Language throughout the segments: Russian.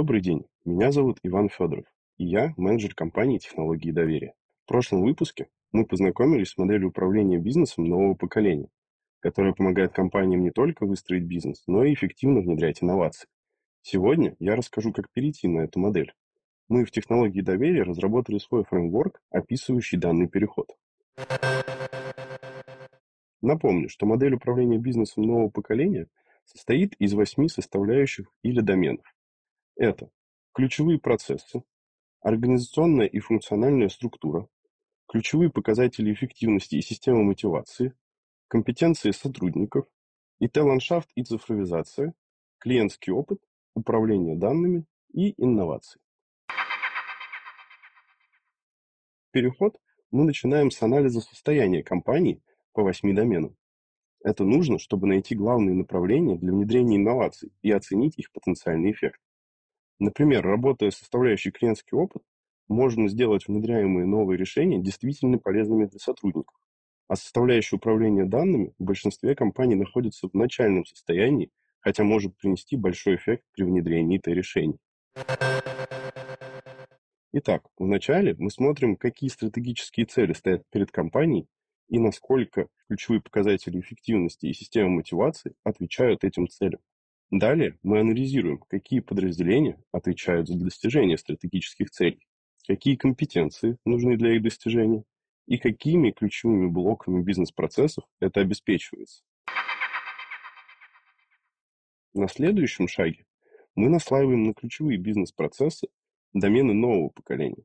Добрый день, меня зовут Иван Федоров, и я менеджер компании технологии доверия. В прошлом выпуске мы познакомились с моделью управления бизнесом нового поколения, которая помогает компаниям не только выстроить бизнес, но и эффективно внедрять инновации. Сегодня я расскажу, как перейти на эту модель. Мы в технологии доверия разработали свой фреймворк, описывающий данный переход. Напомню, что модель управления бизнесом нового поколения состоит из восьми составляющих или доменов. Это ключевые процессы, организационная и функциональная структура, ключевые показатели эффективности и система мотивации, компетенции сотрудников, ИТ-ландшафт и цифровизация, клиентский опыт, управление данными и инновации. Переход мы начинаем с анализа состояния компании по восьми доменам. Это нужно, чтобы найти главные направления для внедрения инноваций и оценить их потенциальный эффект. Например, работая с составляющей клиентский опыт, можно сделать внедряемые новые решения действительно полезными для сотрудников. А составляющая управления данными в большинстве компаний находится в начальном состоянии, хотя может принести большой эффект при внедрении этой решений. Итак, вначале мы смотрим, какие стратегические цели стоят перед компанией и насколько ключевые показатели эффективности и системы мотивации отвечают этим целям. Далее мы анализируем, какие подразделения отвечают за достижение стратегических целей, какие компетенции нужны для их достижения и какими ключевыми блоками бизнес-процессов это обеспечивается. На следующем шаге мы наслаиваем на ключевые бизнес-процессы домены нового поколения.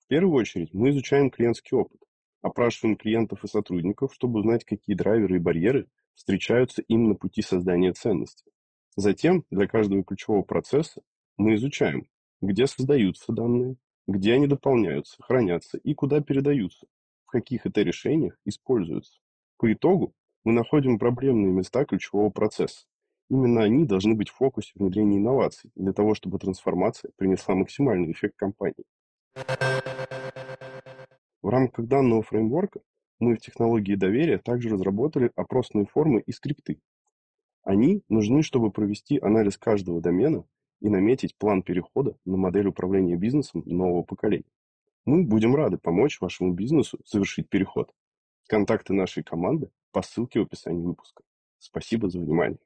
В первую очередь мы изучаем клиентский опыт, опрашиваем клиентов и сотрудников, чтобы узнать, какие драйверы и барьеры встречаются им на пути создания ценности. Затем для каждого ключевого процесса мы изучаем, где создаются данные, где они дополняются, хранятся и куда передаются, в каких это решениях используются. По итогу мы находим проблемные места ключевого процесса. Именно они должны быть в фокусе внедрения инноваций для того, чтобы трансформация принесла максимальный эффект компании. В рамках данного фреймворка мы в технологии доверия также разработали опросные формы и скрипты, они нужны, чтобы провести анализ каждого домена и наметить план перехода на модель управления бизнесом нового поколения. Мы будем рады помочь вашему бизнесу совершить переход. Контакты нашей команды по ссылке в описании выпуска. Спасибо за внимание.